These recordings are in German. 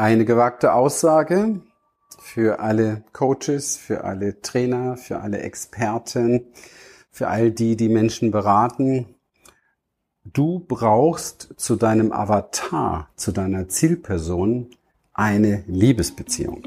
Eine gewagte Aussage für alle Coaches, für alle Trainer, für alle Experten, für all die, die Menschen beraten. Du brauchst zu deinem Avatar, zu deiner Zielperson eine Liebesbeziehung.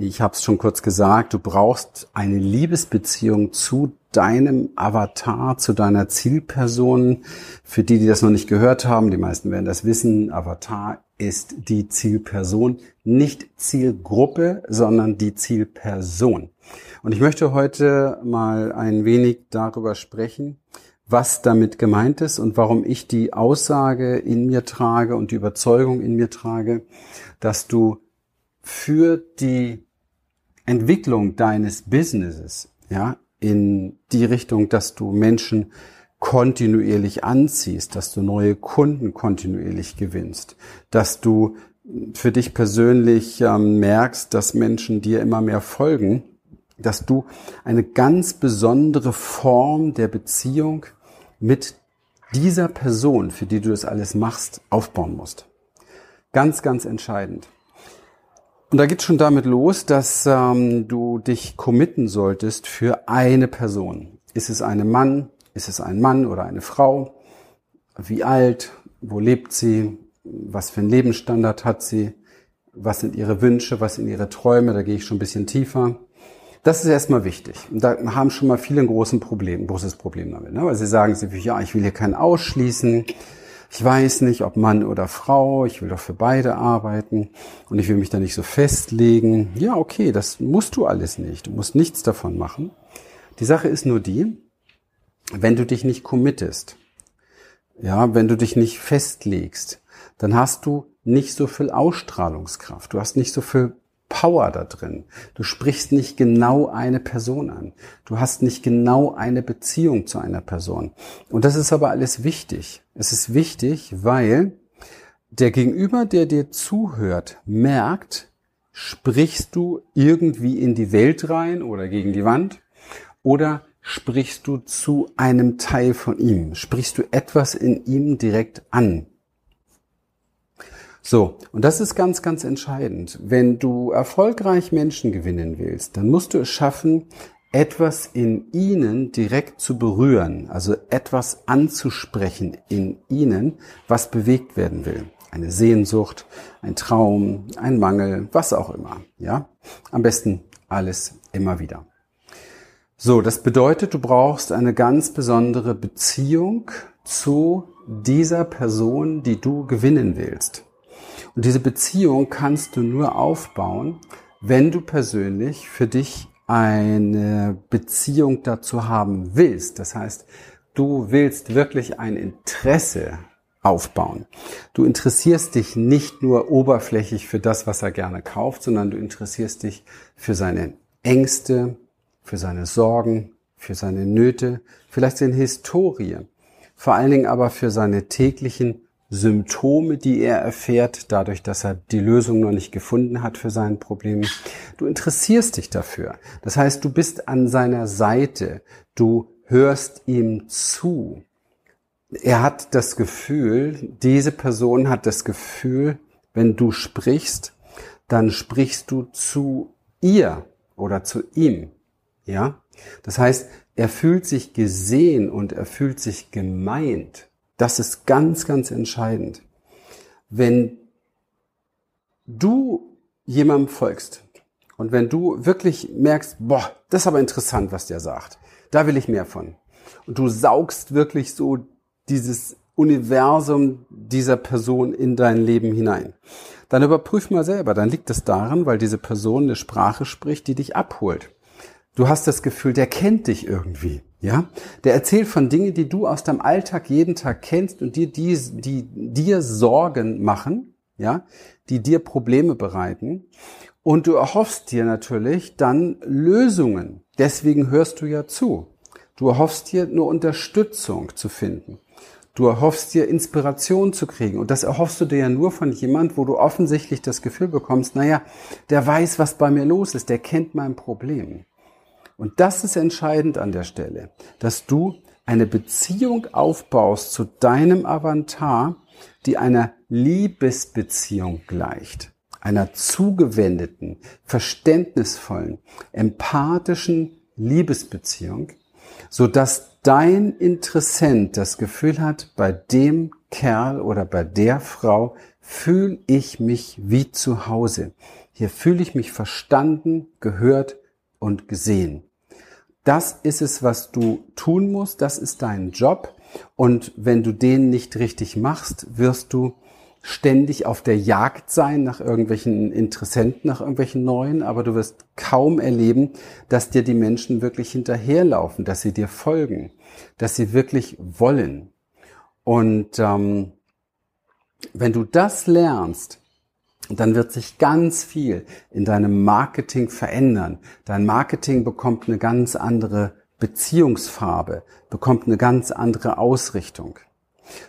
Ich habe es schon kurz gesagt, du brauchst eine Liebesbeziehung zu deinem Avatar, zu deiner Zielperson. Für die, die das noch nicht gehört haben, die meisten werden das wissen, Avatar ist die Zielperson, nicht Zielgruppe, sondern die Zielperson. Und ich möchte heute mal ein wenig darüber sprechen, was damit gemeint ist und warum ich die Aussage in mir trage und die Überzeugung in mir trage, dass du für die Entwicklung deines Businesses, ja, in die Richtung, dass du Menschen kontinuierlich anziehst, dass du neue Kunden kontinuierlich gewinnst, dass du für dich persönlich ähm, merkst, dass Menschen dir immer mehr folgen, dass du eine ganz besondere Form der Beziehung mit dieser Person, für die du das alles machst, aufbauen musst. Ganz, ganz entscheidend. Und da geht's schon damit los, dass ähm, du dich committen solltest für eine Person. Ist es ein Mann? Ist es ein Mann oder eine Frau? Wie alt? Wo lebt sie? Was für einen Lebensstandard hat sie? Was sind ihre Wünsche? Was sind ihre Träume? Da gehe ich schon ein bisschen tiefer. Das ist erstmal wichtig. Und da haben schon mal viele ein großes Problem, großes Problem damit. Ne? Weil sie sagen ja, ich will hier keinen ausschließen ich weiß nicht, ob Mann oder Frau, ich will doch für beide arbeiten und ich will mich da nicht so festlegen. Ja, okay, das musst du alles nicht. Du musst nichts davon machen. Die Sache ist nur die, wenn du dich nicht committest, ja, wenn du dich nicht festlegst, dann hast du nicht so viel Ausstrahlungskraft. Du hast nicht so viel Power da drin. Du sprichst nicht genau eine Person an. Du hast nicht genau eine Beziehung zu einer Person. Und das ist aber alles wichtig. Es ist wichtig, weil der Gegenüber, der dir zuhört, merkt, sprichst du irgendwie in die Welt rein oder gegen die Wand oder sprichst du zu einem Teil von ihm? Sprichst du etwas in ihm direkt an? So, und das ist ganz, ganz entscheidend. Wenn du erfolgreich Menschen gewinnen willst, dann musst du es schaffen, etwas in ihnen direkt zu berühren, also etwas anzusprechen in ihnen, was bewegt werden will. Eine Sehnsucht, ein Traum, ein Mangel, was auch immer, ja? Am besten alles immer wieder. So, das bedeutet, du brauchst eine ganz besondere Beziehung zu dieser Person, die du gewinnen willst. Und diese Beziehung kannst du nur aufbauen, wenn du persönlich für dich eine Beziehung dazu haben willst. Das heißt, du willst wirklich ein Interesse aufbauen. Du interessierst dich nicht nur oberflächlich für das, was er gerne kauft, sondern du interessierst dich für seine Ängste, für seine Sorgen, für seine Nöte, vielleicht seine Historie, vor allen Dingen aber für seine täglichen Symptome, die er erfährt, dadurch, dass er die Lösung noch nicht gefunden hat für sein Problem. Du interessierst dich dafür. Das heißt, du bist an seiner Seite. Du hörst ihm zu. Er hat das Gefühl, diese Person hat das Gefühl, wenn du sprichst, dann sprichst du zu ihr oder zu ihm. Ja? Das heißt, er fühlt sich gesehen und er fühlt sich gemeint. Das ist ganz, ganz entscheidend. Wenn du jemandem folgst und wenn du wirklich merkst, boah, das ist aber interessant, was der sagt, da will ich mehr von. Und du saugst wirklich so dieses Universum dieser Person in dein Leben hinein. Dann überprüf mal selber, dann liegt es daran, weil diese Person eine Sprache spricht, die dich abholt. Du hast das Gefühl, der kennt dich irgendwie. Ja, der erzählt von Dingen, die du aus deinem Alltag jeden Tag kennst und die, die, die dir Sorgen machen, ja, die dir Probleme bereiten. Und du erhoffst dir natürlich dann Lösungen. Deswegen hörst du ja zu. Du erhoffst dir nur Unterstützung zu finden. Du erhoffst dir Inspiration zu kriegen. Und das erhoffst du dir ja nur von jemand, wo du offensichtlich das Gefühl bekommst, naja, der weiß, was bei mir los ist, der kennt mein Problem. Und das ist entscheidend an der Stelle, dass du eine Beziehung aufbaust zu deinem Avatar, die einer Liebesbeziehung gleicht, einer zugewendeten, verständnisvollen, empathischen Liebesbeziehung, so dass dein Interessent das Gefühl hat, bei dem Kerl oder bei der Frau fühle ich mich wie zu Hause. Hier fühle ich mich verstanden, gehört und gesehen. Das ist es, was du tun musst. Das ist dein Job. Und wenn du den nicht richtig machst, wirst du ständig auf der Jagd sein nach irgendwelchen Interessenten, nach irgendwelchen neuen, aber du wirst kaum erleben, dass dir die Menschen wirklich hinterherlaufen, dass sie dir folgen, dass sie wirklich wollen. Und ähm, wenn du das lernst, dann wird sich ganz viel in deinem Marketing verändern. Dein Marketing bekommt eine ganz andere Beziehungsfarbe, bekommt eine ganz andere Ausrichtung.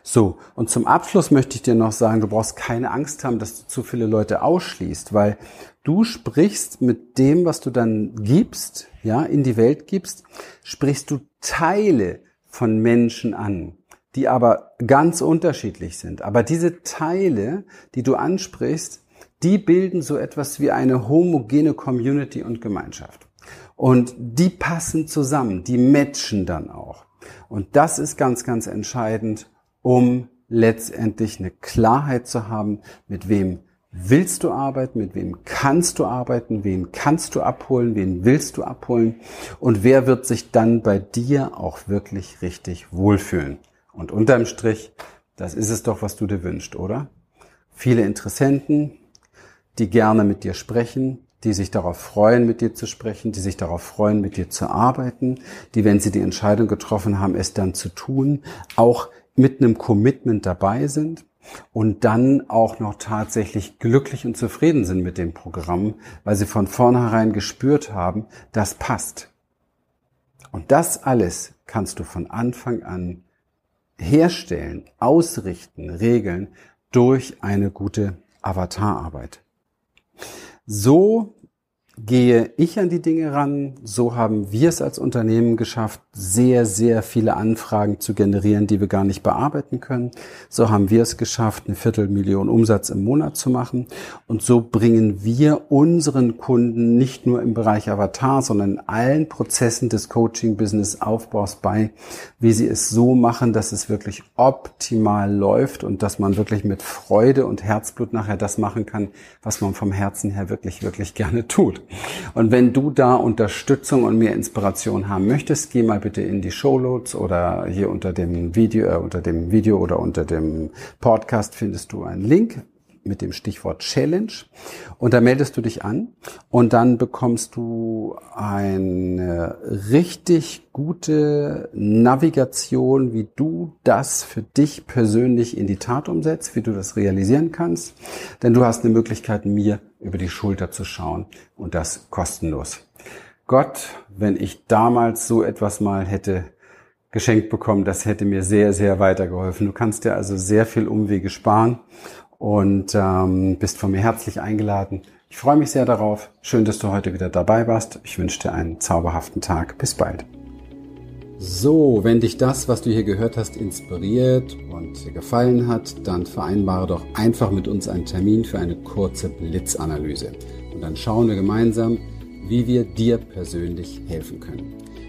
So, und zum Abschluss möchte ich dir noch sagen, du brauchst keine Angst haben, dass du zu viele Leute ausschließt, weil du sprichst mit dem, was du dann gibst, ja, in die Welt gibst, sprichst du Teile von Menschen an, die aber ganz unterschiedlich sind. Aber diese Teile, die du ansprichst, die bilden so etwas wie eine homogene Community und Gemeinschaft. Und die passen zusammen, die matchen dann auch. Und das ist ganz, ganz entscheidend, um letztendlich eine Klarheit zu haben, mit wem willst du arbeiten, mit wem kannst du arbeiten, wen kannst du abholen, wen willst du abholen und wer wird sich dann bei dir auch wirklich richtig wohlfühlen. Und unterm Strich, das ist es doch, was du dir wünschst, oder? Viele Interessenten, die gerne mit dir sprechen, die sich darauf freuen, mit dir zu sprechen, die sich darauf freuen, mit dir zu arbeiten, die, wenn sie die Entscheidung getroffen haben, es dann zu tun, auch mit einem Commitment dabei sind und dann auch noch tatsächlich glücklich und zufrieden sind mit dem Programm, weil sie von vornherein gespürt haben, das passt. Und das alles kannst du von Anfang an herstellen, ausrichten, regeln durch eine gute Avatararbeit. So gehe ich an die Dinge ran. So haben wir es als Unternehmen geschafft, sehr, sehr viele Anfragen zu generieren, die wir gar nicht bearbeiten können. So haben wir es geschafft, eine Viertelmillion Umsatz im Monat zu machen. Und so bringen wir unseren Kunden nicht nur im Bereich Avatar, sondern in allen Prozessen des Coaching-Business-Aufbaus bei, wie sie es so machen, dass es wirklich optimal läuft und dass man wirklich mit Freude und Herzblut nachher das machen kann, was man vom Herzen her wirklich, wirklich gerne tut. Und wenn du da Unterstützung und mehr Inspiration haben möchtest, geh mal bitte in die Show Notes oder hier unter dem Video, äh, unter dem Video oder unter dem Podcast findest du einen Link mit dem Stichwort Challenge und da meldest du dich an und dann bekommst du eine richtig gute Navigation, wie du das für dich persönlich in die Tat umsetzt, wie du das realisieren kannst, denn du hast eine Möglichkeit, mir über die Schulter zu schauen und das kostenlos. Gott, wenn ich damals so etwas mal hätte geschenkt bekommen, das hätte mir sehr, sehr weitergeholfen. Du kannst dir also sehr viel Umwege sparen und ähm, bist von mir herzlich eingeladen. Ich freue mich sehr darauf. Schön, dass du heute wieder dabei warst. Ich wünsche dir einen zauberhaften Tag. Bis bald. So, wenn dich das, was du hier gehört hast, inspiriert und dir gefallen hat, dann vereinbare doch einfach mit uns einen Termin für eine kurze Blitzanalyse. Und dann schauen wir gemeinsam, wie wir dir persönlich helfen können.